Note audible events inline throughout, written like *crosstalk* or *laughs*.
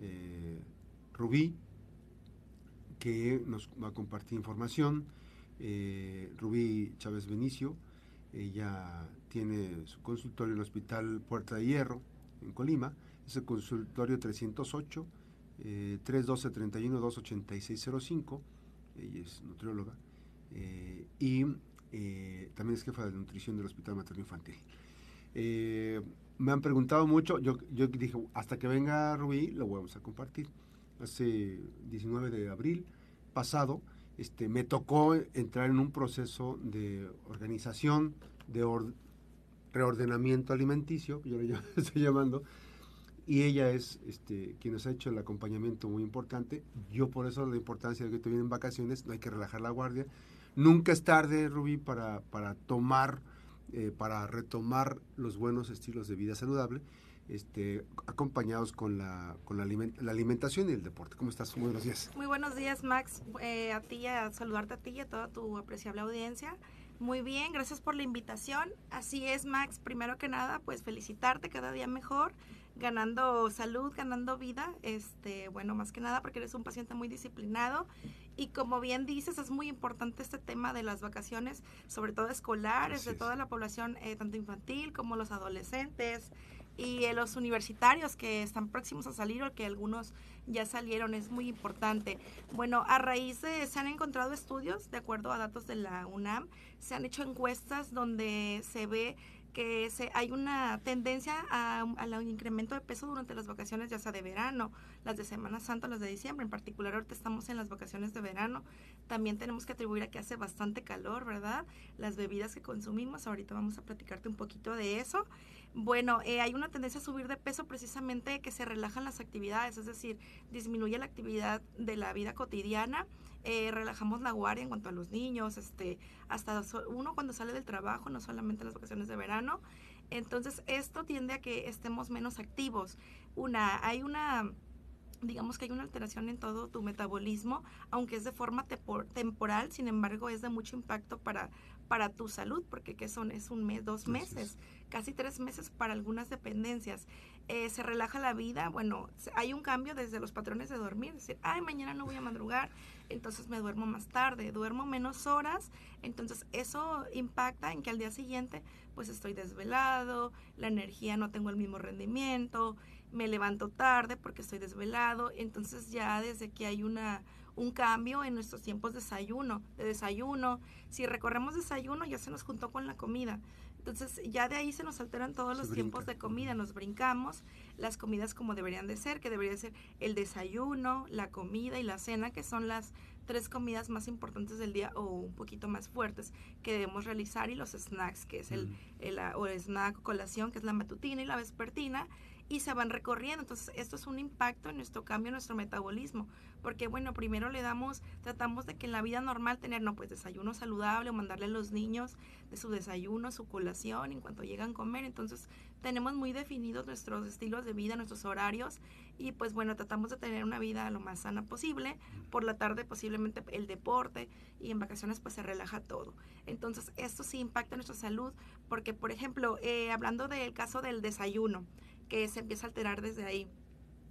eh, Rubí, que nos va a compartir información. Eh, Rubí Chávez Benicio, ella tiene su consultorio en el Hospital Puerta de Hierro, en Colima, es el consultorio 308 312 31 28605 ella es nutrióloga eh, y eh, también es jefa de nutrición del Hospital Materno Infantil. Me han preguntado mucho, yo, yo dije, hasta que venga Rubí, lo vamos a compartir. Hace 19 de abril pasado, este, me tocó entrar en un proceso de organización, de reordenamiento alimenticio, yo le *laughs* estoy llamando, y ella es este, quien nos ha hecho el acompañamiento muy importante. Yo por eso la importancia de que te vienen vacaciones, no hay que relajar la guardia. Nunca es tarde, Rubí, para, para tomar, eh, para retomar los buenos estilos de vida saludable, este, acompañados con, la, con la, alimentación y el deporte. ¿Cómo estás? Muy buenos días. Muy buenos días, Max. Eh, a ti, a saludarte a ti y a toda tu apreciable audiencia. Muy bien, gracias por la invitación. Así es, Max. Primero que nada, pues felicitarte cada día mejor ganando salud, ganando vida, este, bueno, más que nada porque eres un paciente muy disciplinado y como bien dices, es muy importante este tema de las vacaciones, sobre todo escolares, de toda la población, eh, tanto infantil como los adolescentes y eh, los universitarios que están próximos a salir o que algunos ya salieron, es muy importante. Bueno, a raíz de, se han encontrado estudios, de acuerdo a datos de la UNAM, se han hecho encuestas donde se ve que se, hay una tendencia al incremento de peso durante las vacaciones, ya sea de verano, las de Semana Santa, las de diciembre. En particular, ahorita estamos en las vacaciones de verano. También tenemos que atribuir a que hace bastante calor, ¿verdad? Las bebidas que consumimos, ahorita vamos a platicarte un poquito de eso. Bueno, eh, hay una tendencia a subir de peso precisamente que se relajan las actividades, es decir, disminuye la actividad de la vida cotidiana eh, relajamos la guardia en cuanto a los niños, este, hasta uno cuando sale del trabajo, no solamente las vacaciones de verano. Entonces, esto tiende a que estemos menos activos. Una, hay una digamos que hay una alteración en todo tu metabolismo, aunque es de forma temporal, sin embargo es de mucho impacto para, para tu salud, porque ¿qué son? Es un mes, dos meses, casi tres meses para algunas dependencias. Eh, se relaja la vida, bueno, hay un cambio desde los patrones de dormir, es decir, ay, mañana no voy a madrugar, entonces me duermo más tarde, duermo menos horas, entonces eso impacta en que al día siguiente pues estoy desvelado, la energía no tengo el mismo rendimiento, me levanto tarde porque estoy desvelado, entonces ya desde que hay una un cambio en nuestros tiempos de desayuno, de desayuno, si recorremos desayuno ya se nos juntó con la comida. Entonces ya de ahí se nos alteran todos los tiempos de comida, nos brincamos las comidas como deberían de ser, que debería ser el desayuno, la comida y la cena, que son las tres comidas más importantes del día o un poquito más fuertes que debemos realizar y los snacks, que es el, mm. el, o el snack colación, que es la matutina y la vespertina, y se van recorriendo. Entonces, esto es un impacto en nuestro cambio, en nuestro metabolismo, porque bueno, primero le damos, tratamos de que en la vida normal tener, no, pues desayuno saludable o mandarle a los niños de su desayuno, su colación en cuanto llegan a comer. Entonces, tenemos muy definidos nuestros estilos de vida, nuestros horarios y pues bueno, tratamos de tener una vida lo más sana posible. Por la tarde posiblemente el deporte y en vacaciones pues se relaja todo. Entonces, esto sí impacta nuestra salud porque, por ejemplo, eh, hablando del caso del desayuno, que se empieza a alterar desde ahí.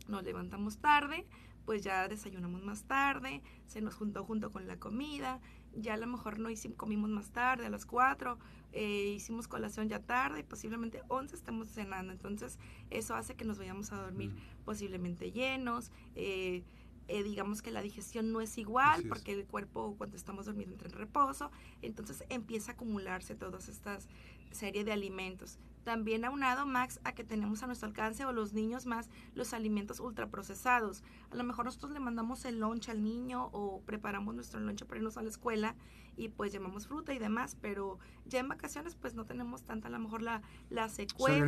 Nos levantamos tarde, pues ya desayunamos más tarde, se nos juntó junto con la comida, ya a lo mejor no hicimos, comimos más tarde, a las 4, eh, hicimos colación ya tarde, posiblemente 11 estamos cenando, entonces eso hace que nos vayamos a dormir mm. posiblemente llenos, eh, eh, digamos que la digestión no es igual porque el cuerpo cuando estamos durmiendo entra en reposo, entonces empieza a acumularse todas estas serie de alimentos. También aunado, Max, a que tenemos a nuestro alcance o los niños más los alimentos ultraprocesados. A lo mejor nosotros le mandamos el lunch al niño o preparamos nuestro lunch para irnos a la escuela y pues llevamos fruta y demás, pero ya en vacaciones pues no tenemos tanta a lo mejor la, la secuencia.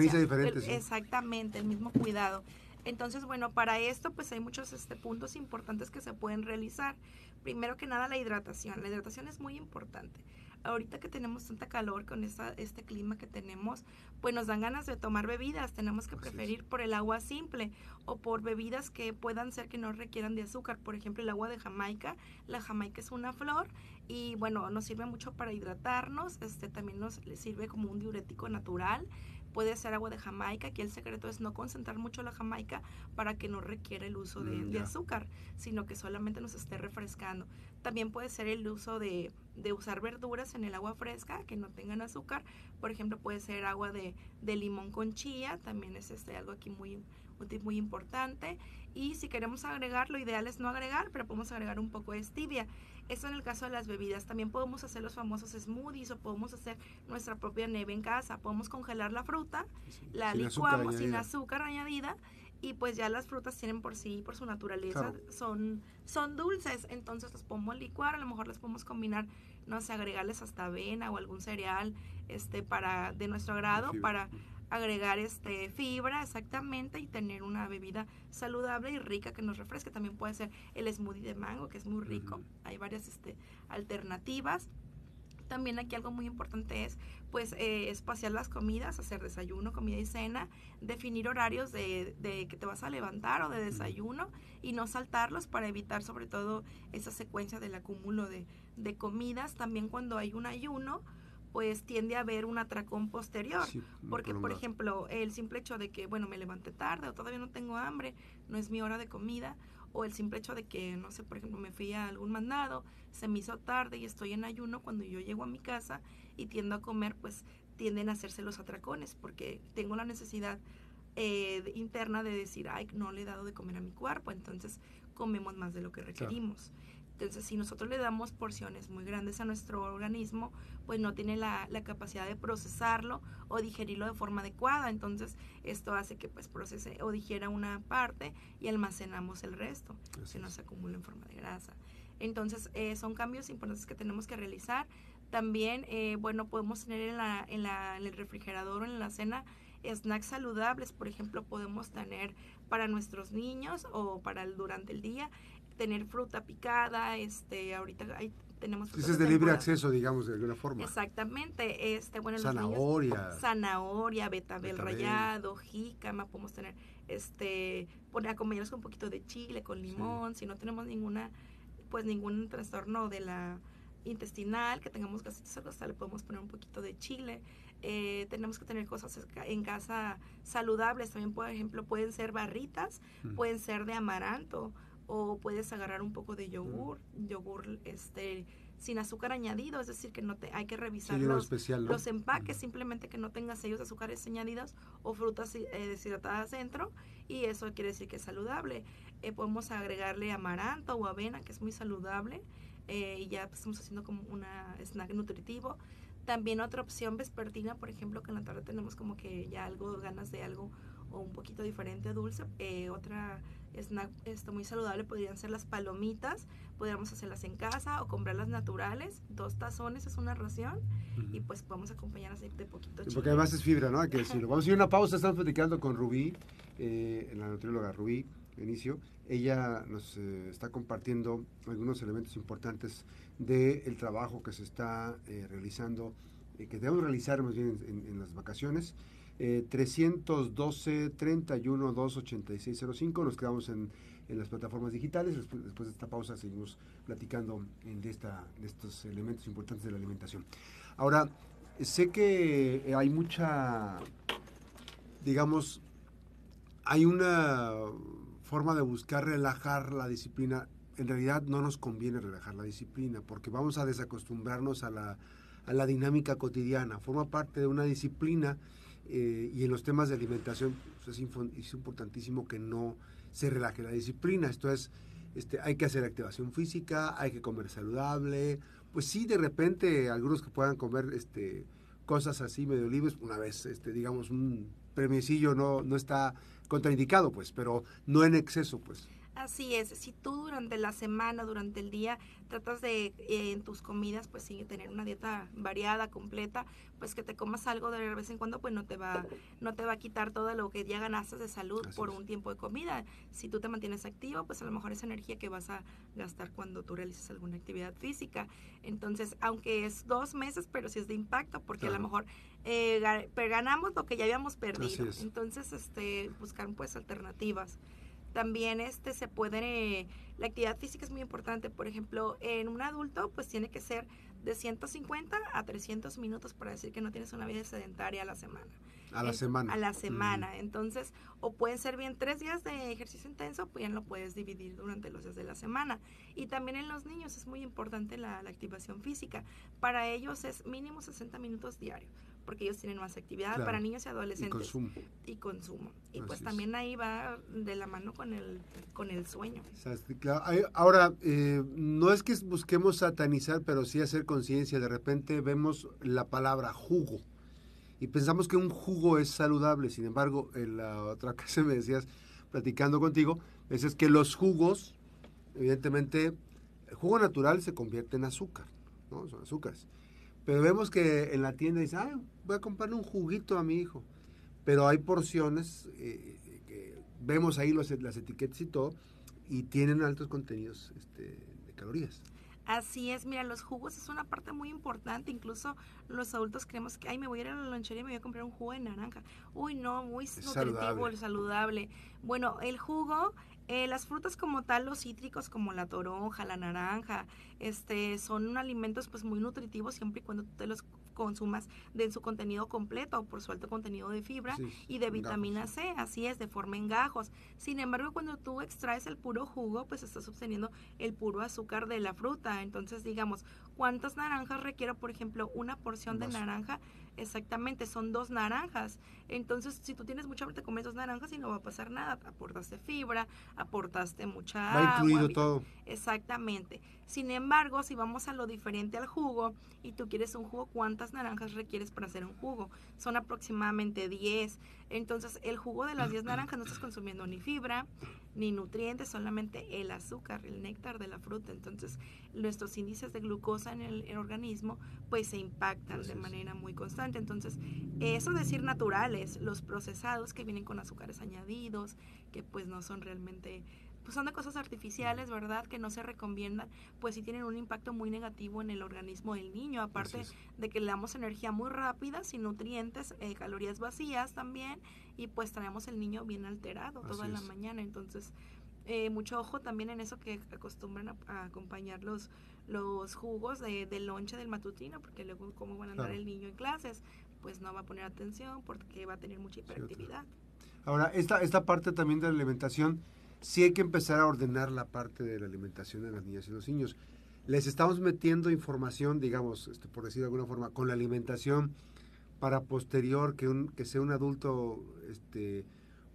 Exactamente, el mismo cuidado. Entonces, bueno, para esto pues hay muchos este, puntos importantes que se pueden realizar. Primero que nada, la hidratación. La hidratación es muy importante ahorita que tenemos tanta calor con esta, este clima que tenemos, pues nos dan ganas de tomar bebidas. Tenemos que preferir por el agua simple o por bebidas que puedan ser que no requieran de azúcar. Por ejemplo, el agua de Jamaica. La Jamaica es una flor y bueno, nos sirve mucho para hidratarnos. Este también nos sirve como un diurético natural puede ser agua de Jamaica. Aquí el secreto es no concentrar mucho la Jamaica para que no requiera el uso de, Mm, de azúcar, sino que solamente nos esté refrescando. También puede ser el uso de, de usar verduras en el agua fresca que no tengan azúcar. Por ejemplo, puede ser agua de, de limón con chía, también es este, algo aquí muy, muy importante. Y si queremos agregar, lo ideal es no agregar, pero podemos agregar un poco de stevia. Eso en el caso de las bebidas. También podemos hacer los famosos smoothies o podemos hacer nuestra propia nieve en casa. Podemos congelar la fruta, la Sin azúcar licuamos sin azúcar añadida y pues ya las frutas tienen por sí, por su naturaleza, Claro. son, son dulces, entonces las podemos licuar, a lo mejor las podemos combinar, no sé, agregarles hasta avena o algún cereal este para de nuestro agrado para agregar este fibra exactamente y tener una bebida saludable y rica que nos refresque. También puede ser el smoothie de mango, que es muy rico. Hay varias este, alternativas. También aquí algo muy importante es pues eh, espaciar las comidas, hacer desayuno, comida y cena, definir horarios de, de que te vas a levantar o de desayuno y no saltarlos para evitar sobre todo esa secuencia del acúmulo de, de comidas. También cuando hay un ayuno, pues tiende a haber un atracón posterior. Sí, Porque, por ejemplo, el simple hecho de que, bueno, me levanté tarde o todavía no tengo hambre, no es mi hora de comida, o el simple hecho de que, no sé, por ejemplo, me fui a algún mandado, se me hizo tarde y estoy en ayuno, cuando yo llego a mi casa y tiendo a comer, pues tienden a hacerse los atracones, porque tengo la necesidad eh, interna de decir, ay, no le he dado de comer a mi cuerpo, entonces comemos más de lo que requerimos. Entonces, si nosotros le damos porciones muy grandes a nuestro organismo, pues no tiene la, la capacidad de procesarlo o digerirlo de forma adecuada. Entonces, esto hace que pues procese o digiera una parte y almacenamos el resto, Así que nos acumula en forma de grasa. Entonces, eh, son cambios importantes que tenemos que realizar. También, eh, bueno, podemos tener en, la, en, la, en el refrigerador o en la cena snacks saludables. Por ejemplo, podemos tener para nuestros niños o para el, durante el día, tener fruta picada. Este, ahorita hay, tenemos frutas Ese es de libre acceso, digamos, de alguna forma. Exactamente, este, bueno, los niños- Zanahoria. zanahoria, betabel, Betabel. rallado, jícama, podemos tener, este, poner acompañarlos con un poquito de chile, con limón, si no tenemos ninguna, pues ningún trastorno de la intestinal, que tengamos gastritis o hasta le podemos poner un poquito de chile. Eh, tenemos que tener cosas en casa saludables, también por ejemplo pueden ser barritas, Mm. pueden ser de amaranto o puedes agarrar un poco de yogur, yogur este sin azúcar añadido, es decir, que no te hay que revisar los, especial, ¿no? los empaques, Mm. simplemente que no tenga sellos de azúcares añadidos o frutas eh, deshidratadas dentro y eso quiere decir que es saludable. Eh, podemos agregarle amaranto o avena, que es muy saludable eh, y ya pues, estamos haciendo como una snack nutritivo. También otra opción vespertina, por ejemplo, que en la tarde tenemos como que ya algo, ganas de algo o un poquito diferente dulce. Eh, otra snack esto muy saludable podrían ser las palomitas, podríamos hacerlas en casa o comprarlas naturales, dos tazones es una ración y pues podemos acompañarlas de, de poquito chile. Porque además es fibra, ¿no? Hay que decirlo. Vamos a ir a una pausa. Estamos platicando con Rubí, eh, la nutrióloga Rubí Benicio. Ella nos eh, está compartiendo algunos elementos importantes del trabajo que se está eh, realizando, eh, que debemos realizar más bien en, en las vacaciones. Eh, 312 31 28605 nos quedamos en, en las plataformas digitales. Después, de esta pausa seguimos platicando en de, esta, de estos elementos importantes de la alimentación. Ahora, sé que eh, hay mucha, digamos, hay una forma de buscar relajar la disciplina. En realidad no nos conviene relajar la disciplina porque vamos a desacostumbrarnos a la, a la dinámica cotidiana. Forma parte de una disciplina eh, y en los temas de alimentación pues, es, importantísimo que no se relaje la disciplina. Esto es, este, hay que hacer activación física, hay que comer saludable. Pues sí, de repente algunos que puedan comer este, cosas así medio libres, una vez, este, digamos, un premiecillo no, no está contraindicado, pues, pero no en exceso, pues. Así es, si tú durante la semana, durante el día, tratas de eh, en tus comidas, pues sí, tener una dieta variada, completa, pues que te comas algo de vez en cuando, pues no te va, no te va a quitar todo lo que ya ganaste de salud Así por es. un tiempo de comida. Si tú te mantienes activo, pues a lo mejor es energía que vas a gastar cuando tú realices alguna actividad física. Entonces, aunque es dos meses, pero sí es de impacto, porque a lo mejor eh, ganamos lo que ya habíamos perdido. es. Entonces, este, buscar pues alternativas. También este se puede, la actividad física es muy importante. Por ejemplo, en un adulto, pues tiene que ser de 150 a 300 minutos para decir que no tienes una vida sedentaria a la semana. A la semana. A la semana. Entonces, o pueden ser bien tres días de ejercicio intenso, pues ya lo puedes dividir durante los días de la semana. Y también en los niños es muy importante la, la activación física. Para ellos es mínimo 60 minutos diarios porque ellos tienen más actividad para niños y adolescentes. Y consumo. Y consumo. Y pues también ahí va de la mano con el, con el sueño. Ahora, eh, no es que busquemos satanizar, pero sí hacer conciencia. De repente vemos la palabra jugo y pensamos que un jugo es saludable. Sin embargo, en la otra *laughs* casa me decías, platicando contigo, es que los jugos, evidentemente, el jugo natural se convierte en azúcar, ¿no? Son azúcares. Pero vemos que en la tienda dice, ah, voy a comprarle un juguito a mi hijo. Pero hay porciones eh, que vemos ahí los, las etiquetas y todo, y tienen altos contenidos este, de calorías. Así es, mira, los jugos es una parte muy importante, incluso los adultos creemos que, ay, me voy a ir a la lonchería y me voy a comprar un jugo de naranja. Uy, no, muy nutritivo, saludable. saludable. Bueno, el jugo eh, las frutas como tal, los cítricos como la toronja, la naranja, este, son alimentos pues muy nutritivos siempre y cuando tú te los consumas de su contenido completo por su alto contenido de fibra y de vitamina C, así es, de forma en gajos. Sin embargo, cuando tú extraes el puro jugo, pues estás obteniendo el puro azúcar de la fruta. Entonces, digamos, ¿cuántas naranjas requiero, por ejemplo, una porción de naranja? Exactamente, son dos naranjas. Entonces, si tú tienes mucha hambre, te comes dos naranjas y no va a pasar nada. Aportaste fibra, aportaste mucha va incluido todo. Exactamente. Sin embargo, si vamos a lo diferente al jugo y tú quieres un jugo, ¿cuántas naranjas requieres para hacer un jugo? Son aproximadamente 10. Entonces, el jugo de las 10 naranjas no estás consumiendo ni fibra, ni nutrientes, solamente el azúcar, el néctar de la fruta. Entonces, nuestros índices de glucosa en el, organismo pues se impactan de manera muy constante. Entonces, eso decir naturales, los procesados que vienen con azúcares añadidos, que pues no son realmente pues son de cosas artificiales, ¿verdad? Que no se recomiendan, pues sí tienen un impacto muy negativo en el organismo del niño, aparte de que le damos energía muy rápida, sin nutrientes, eh, calorías vacías también, y pues traemos el niño bien alterado toda la mañana. Entonces, eh, mucho ojo también en eso que acostumbran a, acompañar los, los jugos de, del lonche del matutino, porque luego cómo van a andar el niño en clases, pues no va a poner atención porque va a tener mucha hiperactividad. Ahora, esta, esta parte también de la alimentación, sí hay que empezar a ordenar la parte de la alimentación de las niñas y los niños. Les estamos metiendo información, digamos, este, por decir de alguna forma, con la alimentación para posterior que, un, que sea un adulto este,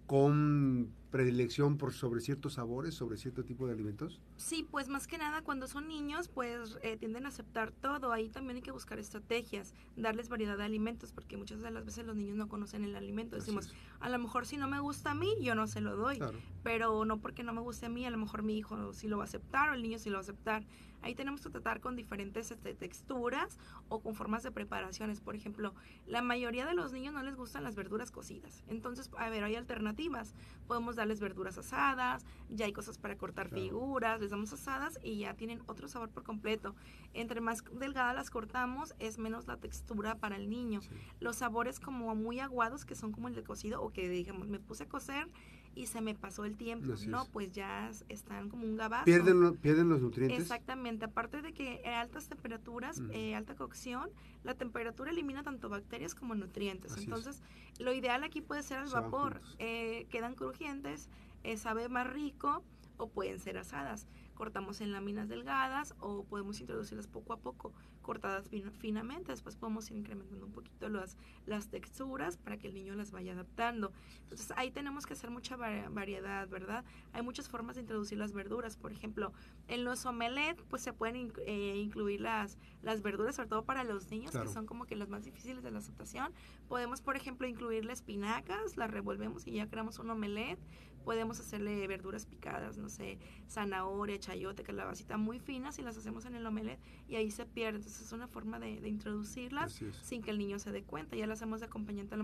con predilección por sobre ciertos sabores, sobre cierto tipo de alimentos? Sí, pues más que nada cuando son niños, pues eh, tienden a aceptar todo. Ahí también hay que buscar estrategias, darles variedad de alimentos, porque muchas de las veces los niños no conocen el alimento. Decimos, a lo mejor si no me gusta a mí, yo no se lo doy, pero no porque no me guste a mí, a lo mejor mi hijo sí lo va a aceptar o el niño sí lo va a aceptar. Ahí tenemos que tratar con diferentes este, texturas o con formas de preparaciones. Por ejemplo, la mayoría de los niños no les gustan las verduras cocidas. Entonces, a ver, hay alternativas. Podemos darles verduras asadas, ya hay cosas para cortar figuras, les damos asadas y ya tienen otro sabor por completo. Entre más delgadas las cortamos, es menos la textura para el niño. Los sabores como muy aguados, que son como el de cocido, o que digamos, me puse a cocer y se me pasó el tiempo, ¿no? Pues ya están como un gabazo. Pierden, pierden los nutrientes. Exactamente, aparte de que a altas temperaturas, eh, alta cocción, la temperatura elimina tanto bacterias como nutrientes. Entonces, lo ideal aquí puede ser al vapor. Eh, quedan crujientes, eh, sabe más rico o pueden ser asadas cortamos en láminas delgadas o podemos introducirlas poco a poco, cortadas finamente. Después podemos ir incrementando un poquito las, las texturas para que el niño las vaya adaptando. Entonces ahí tenemos que hacer mucha variedad, ¿verdad? Hay muchas formas de introducir las verduras. Por ejemplo, en los omelette pues se pueden eh, incluir las, las verduras, sobre todo para los niños, que son como que las más difíciles de la aceptación. Podemos, por ejemplo, incluirle espinacas, las revolvemos y ya creamos un omelette podemos hacerle verduras picadas, no sé, zanahoria, chayote, calabacita muy finas y las hacemos en el omelette y ahí se pierde. Entonces es una forma de, introducirlas sin que el niño se dé cuenta. Ya la hacemos de acompañante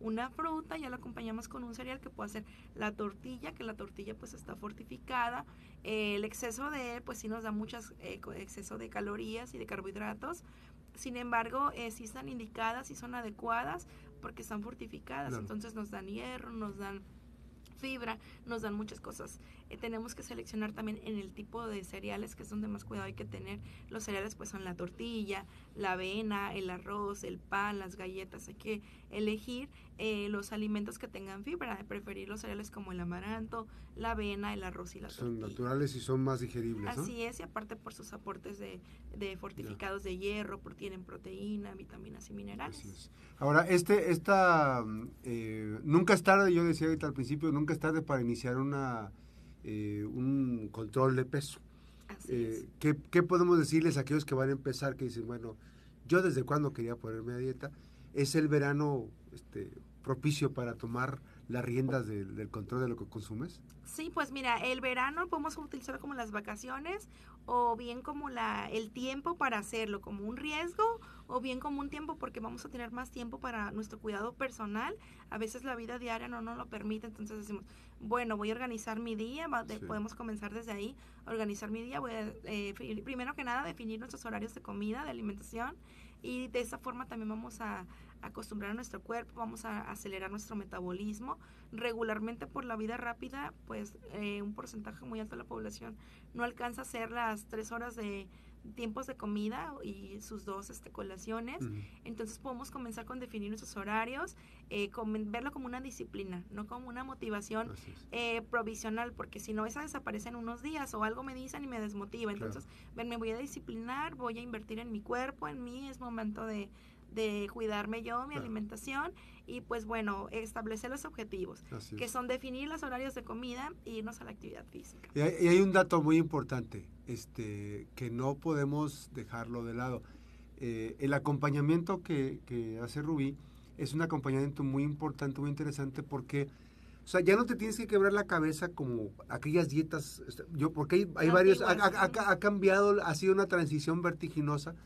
una fruta, ya la acompañamos con un cereal que puede ser la tortilla, que la tortilla pues está fortificada. el exceso de, pues sí nos da muchas, eh, exceso de calorías y de carbohidratos. Sin embargo, eh, sí están indicadas y son adecuadas porque están fortificadas. Entonces nos dan hierro, nos dan fibra, nos dan muchas cosas. Eh, tenemos que seleccionar también en el tipo de cereales, que es donde más cuidado hay que tener. Los cereales pues son la tortilla, la avena, el arroz, el pan, las galletas. Hay que elegir eh, los alimentos que tengan fibra, de preferir los cereales como el amaranto, la avena, el arroz y la son naturales y son más digeribles. Así es, y aparte por sus aportes de, fortificados de hierro, tienen proteína, vitaminas y minerales. Ahora, este, esta, eh, nunca es tarde, yo decía ahorita al principio, nunca es tarde para iniciar una, eh, un control de peso. Eh, ¿qué, ¿Qué podemos decirles a aquellos que van a empezar, que dicen, bueno, yo desde cuándo quería ponerme a dieta? Es el verano este, propicio para tomar las riendas del, control de lo que consumes? Sí, pues mira, el verano podemos utilizarlo como las vacaciones o bien como la, el tiempo para hacerlo, como un riesgo o bien como un tiempo porque vamos a tener más tiempo para nuestro cuidado personal. A veces la vida diaria no nos lo permite, entonces decimos, bueno, voy a organizar mi día, podemos comenzar desde ahí, organizar mi día, voy a, eh, primero que nada definir nuestros horarios de comida, de alimentación y de esa forma también vamos a acostumbrar a nuestro cuerpo, vamos a acelerar nuestro metabolismo. Regularmente por la vida rápida, pues eh, un porcentaje muy alto de la población no alcanza a hacer las tres horas de tiempos de comida y sus dos este, colaciones. Entonces podemos comenzar con definir nuestros horarios, eh, verlo como una disciplina, no como una motivación eh, provisional, porque si no, esa desaparece en unos días o algo me dicen y me desmotiva. Entonces, ven, me voy a disciplinar, voy a invertir en mi cuerpo, en mí, es momento de de cuidarme yo, mi alimentación y pues bueno, establecer los objetivos, que son definir los horarios de comida e irnos a la actividad física. Y hay, un dato muy importante, este, que no podemos dejarlo de lado. Eh, el acompañamiento que, que hace Rubí es un acompañamiento muy importante, muy interesante porque... O sea, ya no te tienes que quebrar la cabeza como aquellas dietas, este, yo porque hay, hay varios, ha, ha, cambiado, ha sido una transición vertiginosa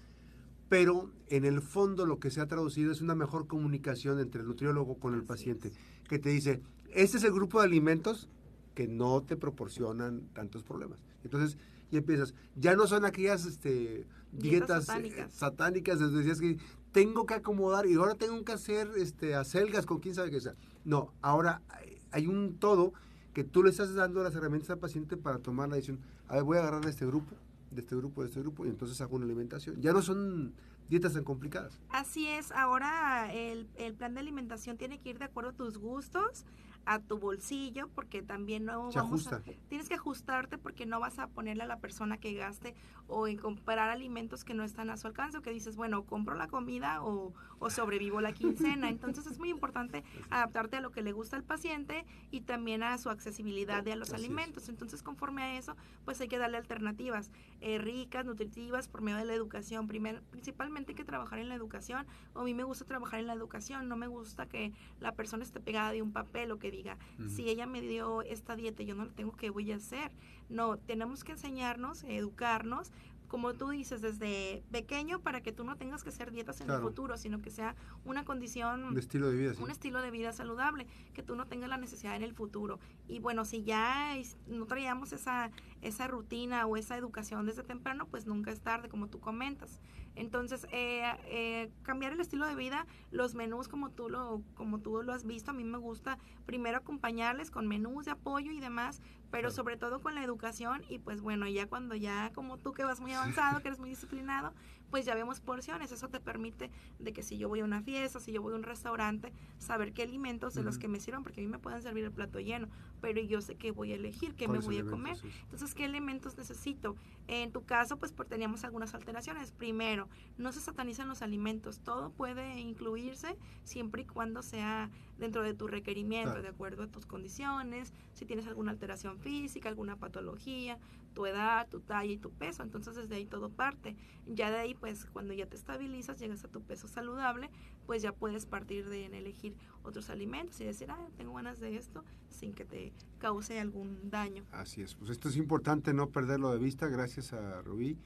pero en el fondo lo que se ha traducido es una mejor comunicación entre el nutriólogo con el paciente, que te dice, este es el grupo de alimentos que no te proporcionan tantos problemas. Entonces, y empiezas, ya no son aquellas este, dietas, eh, satánicas. decías que tengo que acomodar y ahora tengo que hacer este, acelgas con quién sabe qué sea. No, ahora hay un todo que tú le estás dando las herramientas al paciente para tomar la decisión. A ver, voy a agarrar a este grupo, de este grupo, de este grupo, y entonces hago una alimentación. Ya no son dietas tan complicadas. Así es, ahora el, el plan de alimentación tiene que ir de acuerdo a tus gustos, a tu bolsillo, porque también no vamos a, tienes que ajustarte porque no vas a ponerle a la persona que gaste o en comprar alimentos que no están a su alcance o que dices, bueno, compro la comida o, o sobrevivo la quincena. Entonces es muy importante *laughs* adaptarte a lo que le gusta al paciente y también a su accesibilidad de a los alimentos. Entonces conforme a eso, pues hay que darle alternativas eh, ricas, nutritivas por medio de la educación. Primero, principalmente hay que trabajar en la educación. O a mí me gusta trabajar en la educación, no me gusta que la persona esté pegada de un papel o que diga, si ella me dio esta dieta, yo no la tengo, que voy a hacer? No, tenemos que enseñarnos, educarnos como tú dices, desde pequeño para que tú no tengas que hacer dietas en el futuro, sino que sea una condición... Un estilo de vida, Un estilo de vida saludable, que tú no tengas la necesidad en el futuro. Y bueno, si ya no traíamos esa, esa rutina o esa educación desde temprano, pues nunca es tarde, como tú comentas. Entonces, eh, eh, cambiar el estilo de vida, los menús como tú, lo, como tú lo has visto, a mí me gusta primero acompañarles con menús de apoyo y demás, pero sobre todo con la educación y pues bueno, ya cuando ya como tú que vas muy avanzado, que eres muy disciplinado, pues ya vemos porciones. Eso te permite de que si yo voy a una fiesta, si yo voy a un restaurante, saber qué alimentos de los que me sirvan, porque a mí me pueden servir el plato lleno, pero yo sé que voy a elegir, qué me voy a comer. Entonces, ¿qué elementos necesito? En tu caso, pues teníamos algunas alteraciones. Primero, no se satanizan los alimentos. Todo puede incluirse siempre y cuando sea dentro de tu requerimiento, de acuerdo a tus condiciones, si tienes alguna alteración física, alguna patología, tu edad, tu talla y tu peso. Entonces desde ahí todo parte. Ya de ahí, pues cuando ya te estabilizas, llegas a tu peso saludable, pues ya puedes partir de en elegir otros alimentos y decir, ah, tengo ganas de esto, sin que te cause algún daño. Así es. Pues esto es importante no perderlo de vista, gracias a Rubí.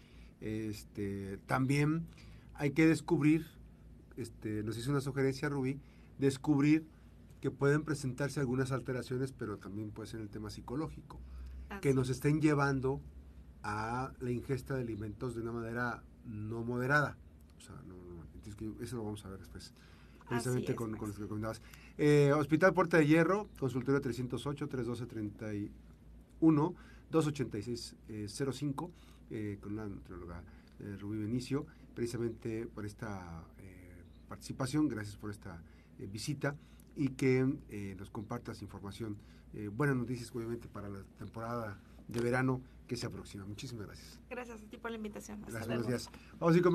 Este, también hay que descubrir, este, nos hizo una sugerencia Rubí, descubrir que pueden presentarse algunas alteraciones, pero también puede ser el tema psicológico que nos estén llevando a la ingesta de alimentos de una manera no moderada. O sea, no, eso lo vamos a ver después. precisamente con, con los que recomendabas. Eh, Hospital Puerta de Hierro, consultorio 308-312-31, 286-05, eh, con la nutrióloga eh, Rubí Benicio, precisamente por esta eh, participación, gracias por esta eh, visita y que eh, nos compartas información, eh, buenas noticias obviamente para la temporada de verano que se aproxima. Muchísimas gracias. Gracias a ti por la invitación. Hasta Gracias, buenos luego. días. Vamos a ir con